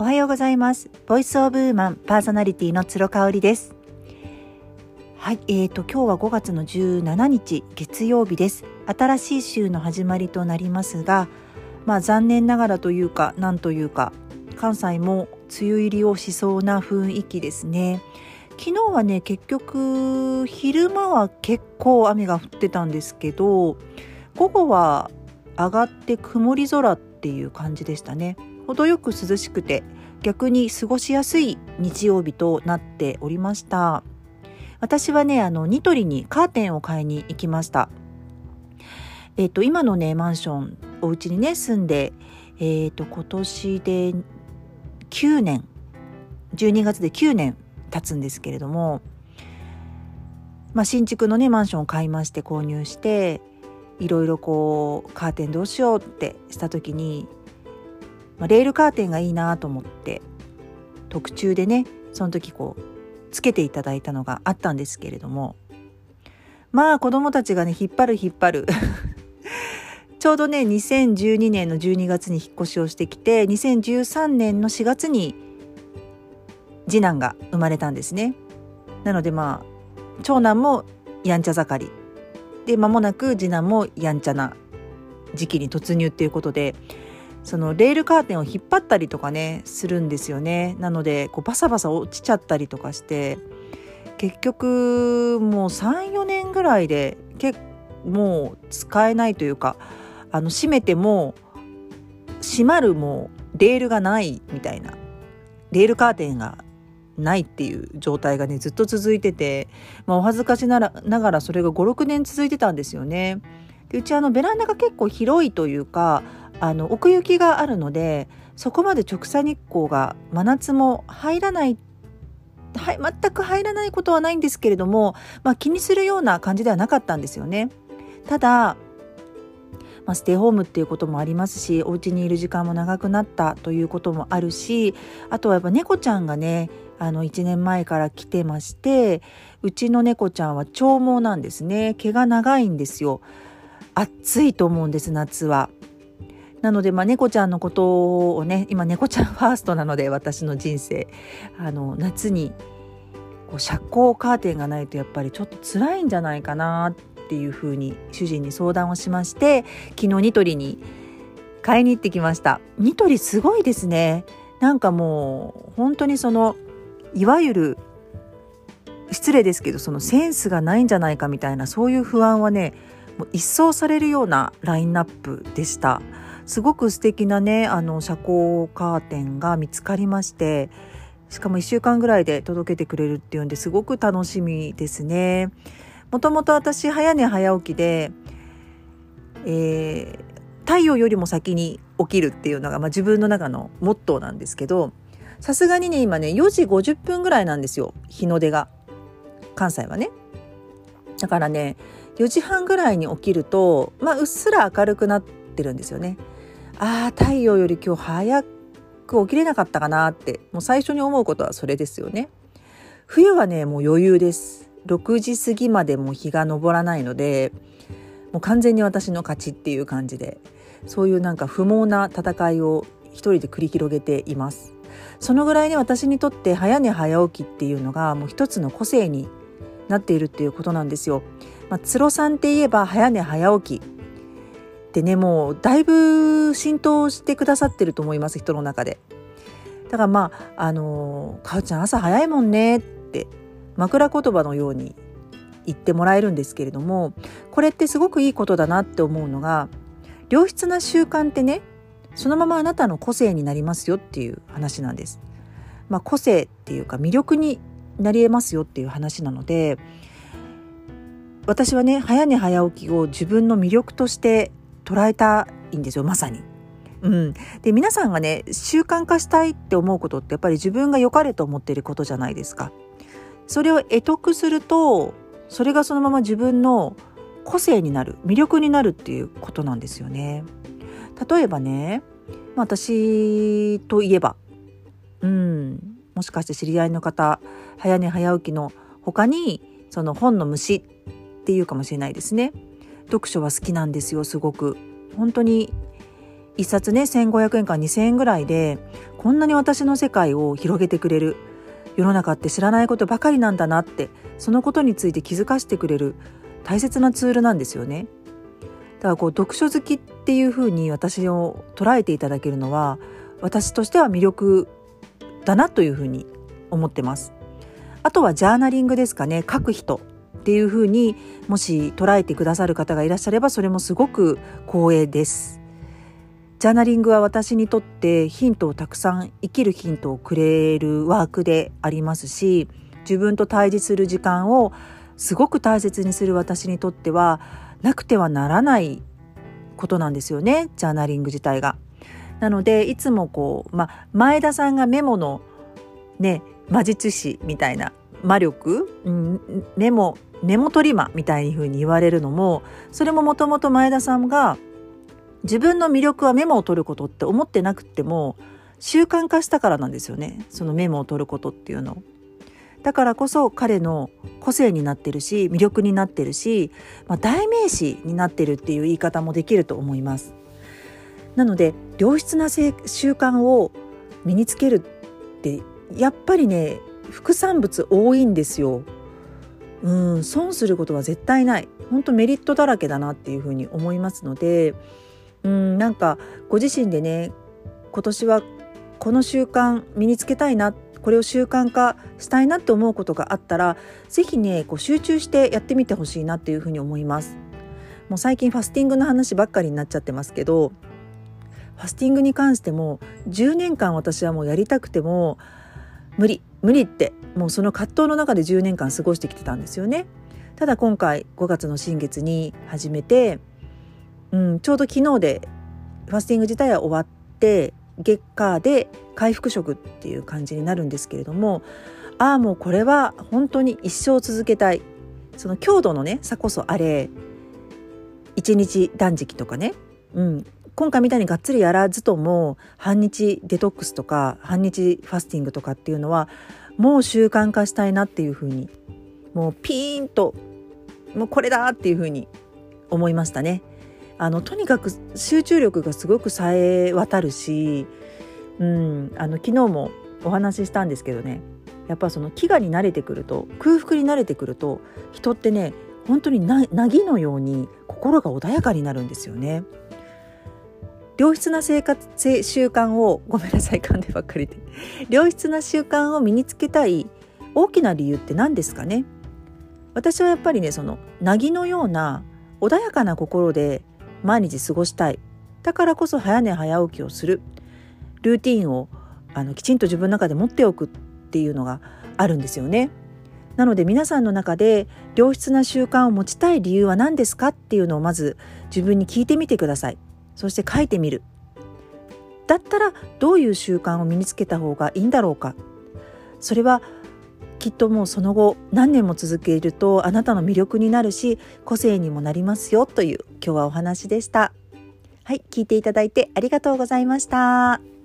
おはようございます。ボイスオブウーマンパーソナリティの鶴香織です。はい、えーと今日は5月の17日月曜日です。新しい週の始まりとなりますが、まあ残念ながらというかなんというか関西も梅雨入りをしそうな雰囲気ですね。昨日はね結局昼間は結構雨が降ってたんですけど午後は上がって曇り空っていう感じでしたね。程よく涼しくて逆に過ごしやすい日曜日となっておりました。私はねあのニトリにカーテンを買いに行きました。えっ、ー、と今のねマンションお家にね住んでえっ、ー、と今年で9年12月で9年経つんですけれどもまあ、新築のねマンションを買いまして購入していろいろこうカーテンどうしようってした時にまあ、レールカーテンがいいなと思って特注でねその時こうつけていただいたのがあったんですけれどもまあ子供たちがね引っ張る引っ張る ちょうどね2012年の12月に引っ越しをしてきて2013年の4月に次男が生まれたんですね。なのでまあ長男もやんちゃ盛りで間もなく次男もやんちゃな時期に突入っていうことでそのレールカーテンを引っ張ったりとかねするんですよねなのでこうバサバサ落ちちゃったりとかして結局もう34年ぐらいで結もう使えないというかあの閉めても閉まるもうレールがないみたいなレールカーテンがないっていう状態がねずっと続いてて、まあ、お恥ずかしながらそれが56年続いてたんですよね。でうちあのベランダが結構広いというかあの奥行きがあるのでそこまで直射日光が真夏も入らないはい、全く入らないことはないんですけれども、まあ、気にするような感じではなかったんですよね。ただ、まあ、ステイホームっていうこともありますしお家にいる時間も長くなったということもあるしあとはやっぱ猫ちゃんがねあの1年前から来てましてうちの猫ちゃんは長毛なんですね。毛が長いんですよ。暑いと思うんです夏は。なので、まあ、猫ちゃんのことをね今猫ちゃんファーストなので私の人生。あの夏にこう遮光カーテンがないとやっぱりちょっと辛いんじゃないかなっていうふうに主人に相談をしまして昨日ニトリに買いに行ってきました。ニトリすごいですね。なんかもう本当にそのいわゆる失礼ですけどそのセンスがないんじゃないかみたいなそういう不安はねもう一掃されるようなラインナップでした。すごく素敵なねあの遮光カーテンが見つかりましてしかも1週間ぐらいで届けてくれるっていうんですごく楽しみですね。もともと私早寝早起きで、えー、太陽よりも先に起きるっていうのが、まあ、自分の中のモットーなんですけどさすがにね今ね4時50分ぐらいなんですよ日の出が関西はね。だからね4時半ぐらいに起きると、まあ、うっすら明るくなってるんですよね。ああ太陽より今日早く起きれなかったかなってもう最初に思うことはそれですよね。冬はねもう余裕です。6時過ぎまでも日が昇らないのでもう完全に私の勝ちっていう感じでそういうなんか不毛な戦いを一人で繰り広げています。そのぐらいね私にとって早寝早起きっていうのがもう一つの個性になっているっていうことなんですよ。まあ、つろさんって言えば早寝早起きってねもうだいぶ浸透してくださってると思います人の中で。だからまああの「かおちゃん朝早いもんね」って枕言葉のように言ってもらえるんですけれどもこれってすごくいいことだなって思うのが良質な習慣ってねそのままあなたの個性になりますよっていう話なんです。まあ、個性っていうか魅力になり得ますよっていう話なので私はね早寝早起きを自分の魅力として捉えたいんですよまさに。うん、で皆さんがね習慣化したいって思うことってやっぱり自分が良かれと思っていることじゃないですか。それを得得するとそれがそのまま自分の個性になる魅力になるっていうことなんですよね。例えばね、ま、私といえば、うん、もしかして知り合いの方早寝早起きの他にその本の虫っていうかもしれないですね。読書は好きなんですよすごく。本当に1冊ね1500円か2000円ぐらいでこんなに私の世界を広げてくれる。世の中って知らないことばかりなんだなってそのことについて気づかせてくれる。大切なツールなんですよね。だからこう読書好きっていうふうに私を捉えていただけるのは私としては魅力だなというふうに思ってます。あとはジャーナリングですかね。書く人。っていうふうにもし捉えてくださる方がいらっしゃればそれもすごく光栄です。ジャーナリングは私にとってヒントをたくさん生きるヒントをくれるワークでありますし自分と対峙する時間をすごく大切にする私にとってはなくてはならないことなんですよねジャーナリング自体が。なのでいつもこう、まあ、前田さんがメモのね魔術師みたいな魔力、うん、メモメモ取り魔みたいに風に言われるのもそれももともと前田さんが自分の魅力はメモを取ることって思ってなくても習慣化したからなんですよねそのメモを取ることっていうの。だからこそ彼の個性になってるし魅力になってるし、まあ、代名詞になってるっていう言い方もできると思います。なので良質な習慣を身につけるってやっぱりね副産物多いんですよ。うん損することは絶対ない本当メリットだらけだなっていうふうに思いますのでうんなんかご自身でね今年はこの習慣身につけたいなこれを習慣化したいなって思うことがあったら是非ねこう集中してやってみてほしいなっていうふうに思います。もう最近ファスティングの話ばっかりになっちゃってますけどファスティングに関しても10年間私はもうやりたくても無理無理ってもうその葛藤の中で10年間過ごしてきてたんですよね。ただ今回5月の新月に始めて、うん、ちょうど昨日でファスティング自体は終わって月火で回復食っていう感じになるんですけれどもああもうこれは本当に一生続けたい。その強度のね差こそあれ一日断食とかね、うん、今回みたいにがっつりやらずとも半日デトックスとか半日ファスティングとかっていうのはもう習慣化したいなっていうふうにもうピーンともうこれだっていうふうに思いましたね。あのとにかく集中力がすごくさえ渡るし、うん、あの昨日もお話ししたんですけどねやっぱその飢餓に慣れてくると空腹に慣れてくると人ってね本当になぎのように心が穏やかになるんですよね。良質な生活習慣をごめんなさい噛んでばっかりで良質な習慣を身につけたい大きな理由って何ですかね？私はやっぱりねそのなぎのような穏やかな心で毎日過ごしたいだからこそ早寝早起きをするルーティンをあのきちんと自分の中で持っておくっていうのがあるんですよね。なので皆さんの中で良質な習慣を持ちたい理由は何ですかっていうのをまず自分に聞いてみてください。そして書いてみる。だったらどういう習慣を身につけた方がいいんだろうか。それはきっともうその後何年も続けるとあなたの魅力になるし個性にもなりますよという今日はお話でした。はい、聞いていただいてありがとうございました。